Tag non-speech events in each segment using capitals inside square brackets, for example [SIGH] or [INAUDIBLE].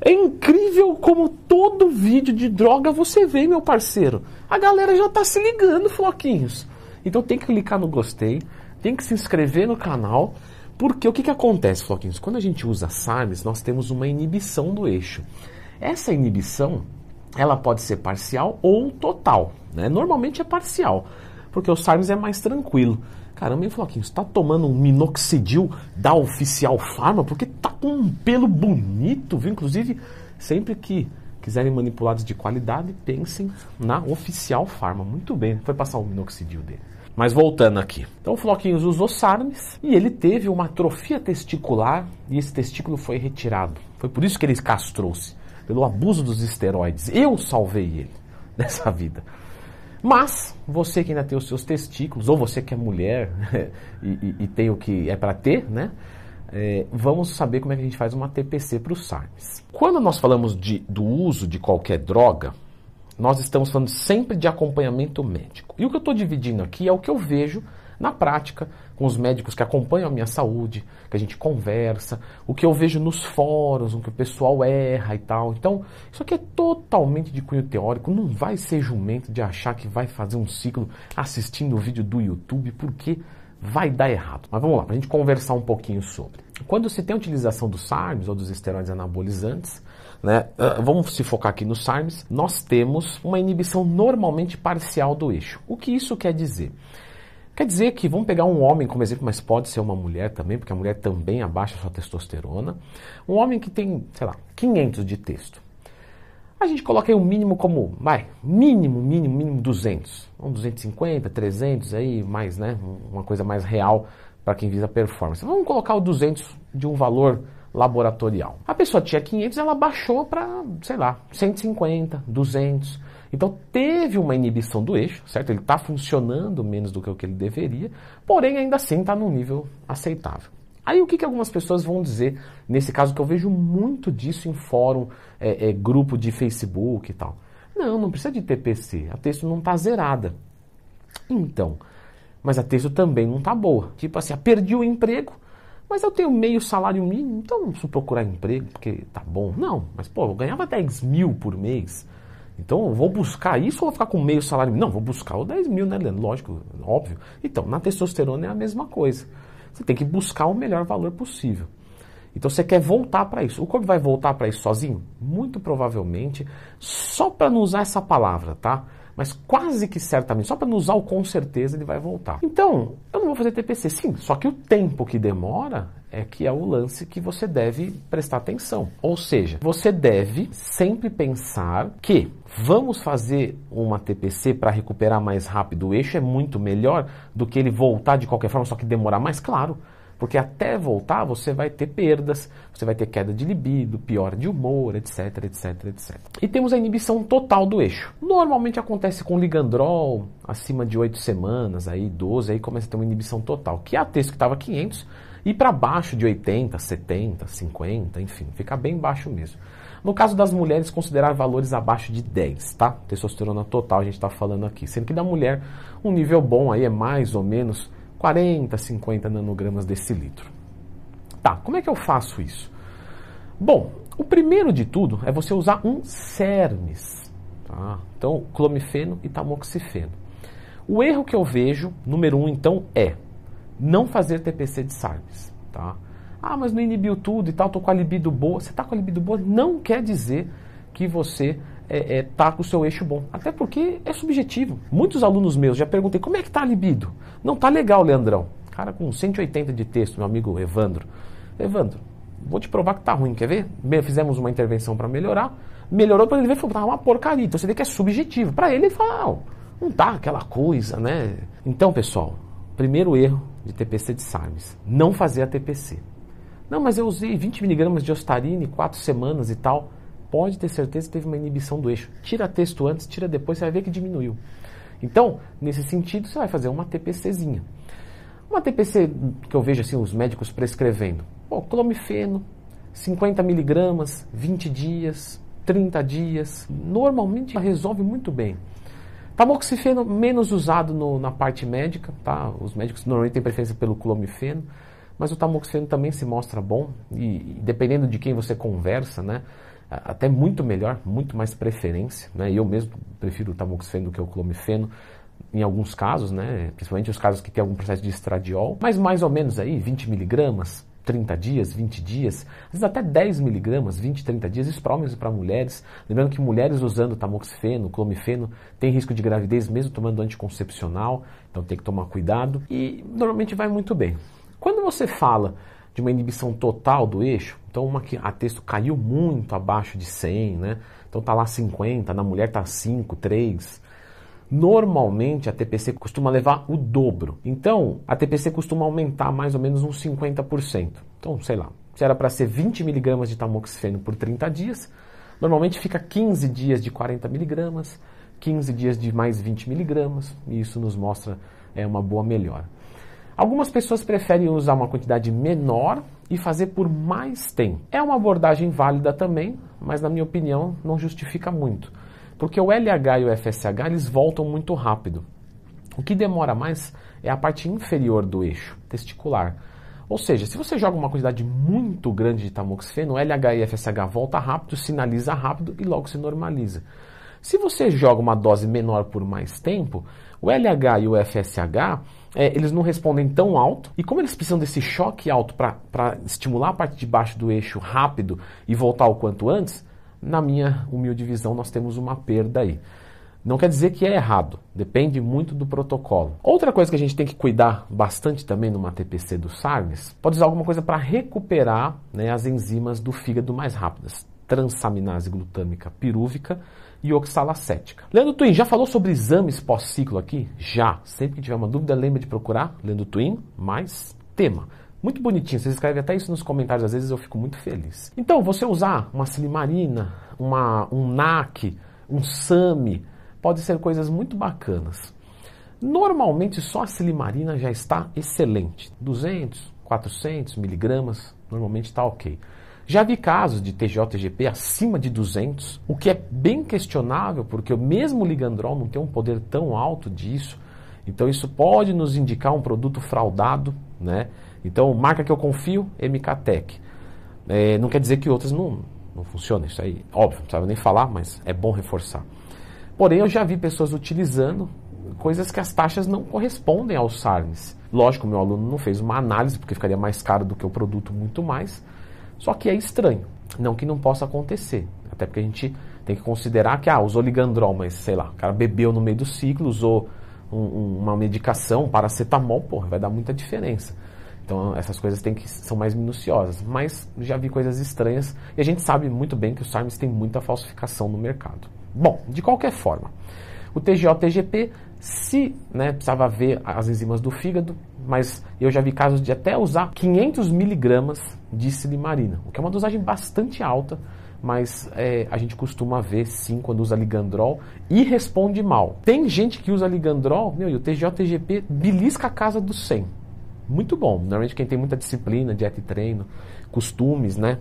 É incrível como todo vídeo de droga você vê, meu parceiro. A galera já tá se ligando, floquinhos. Então tem que clicar no gostei, tem que se inscrever no canal, porque o que, que acontece, floquinhos? Quando a gente usa SARMs, nós temos uma inibição do eixo. Essa inibição, ela pode ser parcial ou total. Né? Normalmente é parcial, porque o SARMs é mais tranquilo. Caramba, hein, Floquinho, você tá tomando um minoxidil da Oficial Farma? Porque tá com um pelo bonito, viu? Inclusive, sempre que quiserem manipulados de qualidade, pensem na Oficial Farma. Muito bem, foi passar o minoxidil dele. Mas voltando aqui. Então o Floquinhos usou SARMs e ele teve uma atrofia testicular e esse testículo foi retirado. Foi por isso que ele castrou-se, pelo abuso dos esteroides. Eu salvei ele [LAUGHS] nessa vida. Mas, você que ainda tem os seus testículos, ou você que é mulher [LAUGHS] e, e, e, tem o que é para ter, né? É, vamos saber como é que a gente faz uma TPC para os SARMs. Quando nós falamos de, do uso de qualquer droga, nós estamos falando sempre de acompanhamento médico. E o que eu estou dividindo aqui é o que eu vejo na prática, com os médicos que acompanham a minha saúde, que a gente conversa, o que eu vejo nos fóruns, o que o pessoal erra e tal. Então, isso aqui é totalmente de cunho teórico, não vai ser jumento de achar que vai fazer um ciclo assistindo o vídeo do YouTube, porque vai dar errado. Mas vamos lá, para a gente conversar um pouquinho sobre. Quando se tem a utilização dos SARMs ou dos esteroides anabolizantes, né, uh, vamos se focar aqui nos SARMs, nós temos uma inibição normalmente parcial do eixo. O que isso quer dizer? Quer dizer que, vamos pegar um homem como exemplo, mas pode ser uma mulher também, porque a mulher também abaixa sua testosterona. Um homem que tem, sei lá, 500 de texto. A gente coloca aí o mínimo como, vai, mínimo, mínimo, mínimo 200. Um 250, 300 aí, mais, né? Uma coisa mais real para quem visa performance. Vamos colocar o 200 de um valor laboratorial. A pessoa tinha 500, ela baixou para, sei lá, 150, 200. Então teve uma inibição do eixo, certo? Ele está funcionando menos do que o que ele deveria, porém ainda assim está num nível aceitável. Aí o que, que algumas pessoas vão dizer, nesse caso que eu vejo muito disso em fórum, é, é, grupo de Facebook e tal. Não, não precisa de TPC, a texto não está zerada. Então, mas a texto também não está boa. Tipo assim, ah, perdi o emprego, mas eu tenho meio salário mínimo, então não preciso procurar emprego porque tá bom. Não, mas pô, eu ganhava 10 mil por mês. Então, vou buscar isso ou vou ficar com meio salário? Não, vou buscar o 10 mil, né, Leandro? Lógico, óbvio. Então, na testosterona é a mesma coisa. Você tem que buscar o melhor valor possível. Então, você quer voltar para isso. O corpo vai voltar para isso sozinho? Muito provavelmente, só para não usar essa palavra, tá? Mas quase que certamente, só para não usar o com certeza, ele vai voltar. Então, eu não vou fazer TPC. Sim, só que o tempo que demora é que é o lance que você deve prestar atenção. Ou seja, você deve sempre pensar que vamos fazer uma TPC para recuperar mais rápido o eixo é muito melhor do que ele voltar de qualquer forma, só que demorar mais, claro. Porque até voltar você vai ter perdas, você vai ter queda de libido, pior de humor, etc, etc, etc. E temos a inibição total do eixo. Normalmente acontece com ligandrol, acima de 8 semanas, aí 12, aí começa a ter uma inibição total. Que é a texto que estava 500 e para baixo de 80, 70, 50, enfim, fica bem baixo mesmo. No caso das mulheres, considerar valores abaixo de 10, tá? Testosterona total a gente está falando aqui. Sendo que da mulher, um nível bom aí é mais ou menos 40, 50 nanogramas desse litro. Tá, como é que eu faço isso? Bom, o primeiro de tudo é você usar um CERMES. Tá? Então, clomifeno e tamoxifeno. O erro que eu vejo, número um, então, é não fazer TPC de SARMs. Tá? Ah, mas não inibiu tudo e tal, tô com a libido boa. Você tá com a libido boa não quer dizer que você é, é, tá com o seu eixo bom. Até porque é subjetivo. Muitos alunos meus já perguntei como é que tá a libido. Não tá legal, Leandrão. Cara, com 180 de texto, meu amigo Evandro. Evandro, vou te provar que tá ruim, quer ver? Fizemos uma intervenção para melhorar. Melhorou para ele ver, falou, tá uma porcaria. Então você vê que é subjetivo. Para ele, ele fala, não tá aquela coisa, né? Então, pessoal, primeiro erro de TPC de SARMs, não fazer a TPC. Não, mas eu usei 20 miligramas de ostarine, 4 semanas e tal pode ter certeza que teve uma inibição do eixo. Tira texto antes, tira depois, você vai ver que diminuiu. Então, nesse sentido, você vai fazer uma TPCzinha. Uma TPC que eu vejo assim os médicos prescrevendo. Pô, clomifeno, 50 miligramas, 20 dias, 30 dias. Normalmente resolve muito bem. Tamoxifeno menos usado no, na parte médica, tá? Os médicos normalmente têm preferência pelo clomifeno, mas o tamoxifeno também se mostra bom e, e dependendo de quem você conversa, né? até muito melhor, muito mais preferência. Né? Eu mesmo prefiro o tamoxifeno do que o clomifeno em alguns casos, né? principalmente os casos que tem algum processo de estradiol, mas mais ou menos aí 20 miligramas, 30 dias, 20 dias, às vezes até 10 miligramas, 20, 30 dias, isso para homens e para mulheres. Lembrando que mulheres usando tamoxifeno, clomifeno, tem risco de gravidez mesmo tomando anticoncepcional, então tem que tomar cuidado e normalmente vai muito bem. Quando você fala de uma inibição total do eixo, então uma que a texto caiu muito abaixo de 100, né? Então tá lá 50, na mulher tá 5, 3, Normalmente a TPC costuma levar o dobro. Então, a TPC costuma aumentar mais ou menos uns 50%. Então, sei lá, se era para ser 20 mg de tamoxifeno por 30 dias, normalmente fica 15 dias de 40 mg, 15 dias de mais 20 mg, e isso nos mostra é, uma boa melhora. Algumas pessoas preferem usar uma quantidade menor e fazer por mais tempo. É uma abordagem válida também, mas na minha opinião não justifica muito. Porque o LH e o FSH eles voltam muito rápido. O que demora mais é a parte inferior do eixo testicular. Ou seja, se você joga uma quantidade muito grande de tamoxifeno, o LH e FSH volta rápido, sinaliza rápido e logo se normaliza. Se você joga uma dose menor por mais tempo, o LH e o FSH é, eles não respondem tão alto, e como eles precisam desse choque alto para estimular a parte de baixo do eixo rápido e voltar o quanto antes, na minha humilde visão, nós temos uma perda aí. Não quer dizer que é errado, depende muito do protocolo. Outra coisa que a gente tem que cuidar bastante também numa TPC do SARMS, pode usar alguma coisa para recuperar né, as enzimas do fígado mais rápidas, transaminase glutâmica pirúvica e oxalacética. Leandro Twin, já falou sobre exames pós-ciclo aqui? Já. Sempre que tiver uma dúvida, lembre de procurar Leandro Twin mais tema. Muito bonitinho, vocês escrevem até isso nos comentários, às vezes eu fico muito feliz. Então, você usar uma silimarina, uma, um NAC, um SAMI, pode ser coisas muito bacanas. Normalmente só a silimarina já está excelente. 200, 400 miligramas, normalmente está ok. Já vi casos de TGO-TGP acima de 200, o que é bem questionável, porque o mesmo ligandrol não tem um poder tão alto disso. Então isso pode nos indicar um produto fraudado, né? Então, marca que eu confio, MKTech. É, não quer dizer que outras não, não funcionam, isso aí, óbvio, não precisava nem falar, mas é bom reforçar. Porém, eu já vi pessoas utilizando coisas que as taxas não correspondem aos SARMs. Lógico, meu aluno não fez uma análise, porque ficaria mais caro do que o produto muito mais, só que é estranho. Não que não possa acontecer, até porque a gente tem que considerar que, ah, usou ligandrol, mas sei lá, o cara bebeu no meio do ciclo, usou um, um, uma medicação, paracetamol, porra, vai dar muita diferença. Então essas coisas tem que, são mais minuciosas. Mas já vi coisas estranhas e a gente sabe muito bem que os SARMs têm muita falsificação no mercado. Bom, de qualquer forma, o TGO-TGP, se né, precisava ver as enzimas do fígado, mas eu já vi casos de até usar 500 miligramas de silimarina, o que é uma dosagem bastante alta, mas é, a gente costuma ver sim quando usa ligandrol e responde mal. Tem gente que usa ligandrol, meu, e o TGO-TGP belisca a casa do 100 muito bom. Normalmente quem tem muita disciplina, dieta e treino, costumes, né?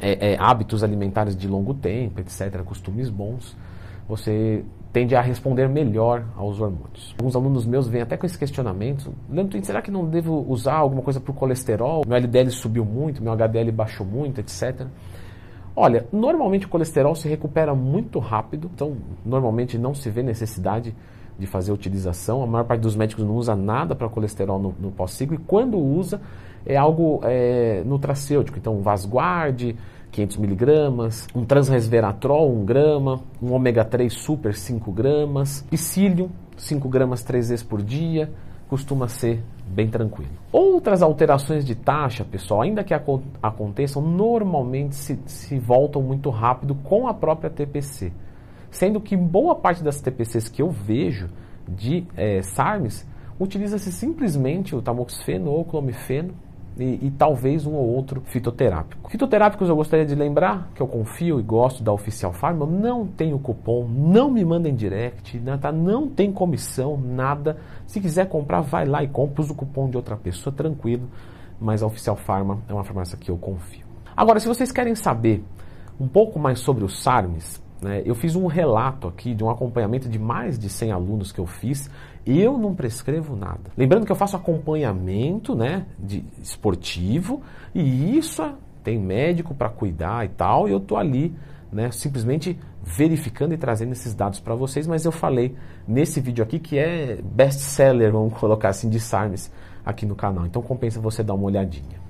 É, é, hábitos alimentares de longo tempo, etc., costumes bons, você tende a responder melhor aos hormônios. Alguns alunos meus vêm até com esse questionamento: Leandro, será que não devo usar alguma coisa para o colesterol? Meu LDL subiu muito, meu HDL baixou muito, etc. Olha, normalmente o colesterol se recupera muito rápido, então normalmente não se vê necessidade de fazer utilização. A maior parte dos médicos não usa nada para colesterol no, no pós-ciclo e quando usa é algo é, nutracêutico. Então, um Vasguard, 500 miligramas, um transresveratrol, 1 grama, um ômega 3 super, 5 gramas, psyllium, 5 gramas 3 vezes por dia, costuma ser bem tranquilo. Outras alterações de taxa, pessoal, ainda que aconteçam, normalmente se, se voltam muito rápido com a própria TPC. Sendo que boa parte das TPCs que eu vejo de é, SARMs utiliza-se simplesmente o tamoxifeno ou o clomifeno e, e, talvez um ou outro fitoterápico. Fitoterápicos eu gostaria de lembrar que eu confio e gosto da Oficial Farma, não tenho cupom, não me mandem direct, né, tá? não tem comissão, nada. Se quiser comprar, vai lá e compra, usa o cupom de outra pessoa, tranquilo. Mas a Oficial Farma é uma farmácia que eu confio. Agora, se vocês querem saber um pouco mais sobre os SARMs, né? Eu fiz um relato aqui de um acompanhamento de mais de 100 alunos que eu fiz. Eu não prescrevo nada. Lembrando que eu faço acompanhamento né, de esportivo e isso tem médico para cuidar e tal, e eu tô ali, né, simplesmente verificando e trazendo esses dados para vocês, mas eu falei nesse vídeo aqui que é best seller, vamos [LAUGHS] colocar assim, de SARMs aqui no canal. Então compensa você dar uma olhadinha.